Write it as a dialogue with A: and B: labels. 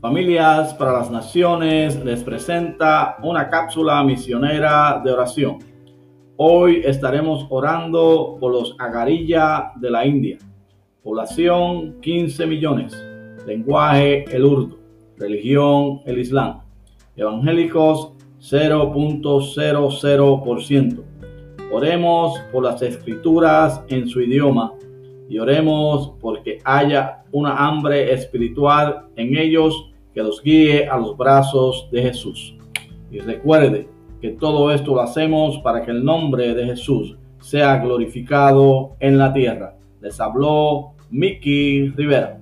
A: Familias para las Naciones les presenta una cápsula misionera de oración. Hoy estaremos orando por los agarilla de la India. Población 15 millones. Lenguaje el urdu. Religión el Islam. Evangélicos 0.00%. Oremos por las escrituras en su idioma y oremos porque haya una hambre espiritual en ellos que los guíe a los brazos de Jesús. Y recuerde que todo esto lo hacemos para que el nombre de Jesús sea glorificado en la tierra. Les habló Miki Rivera.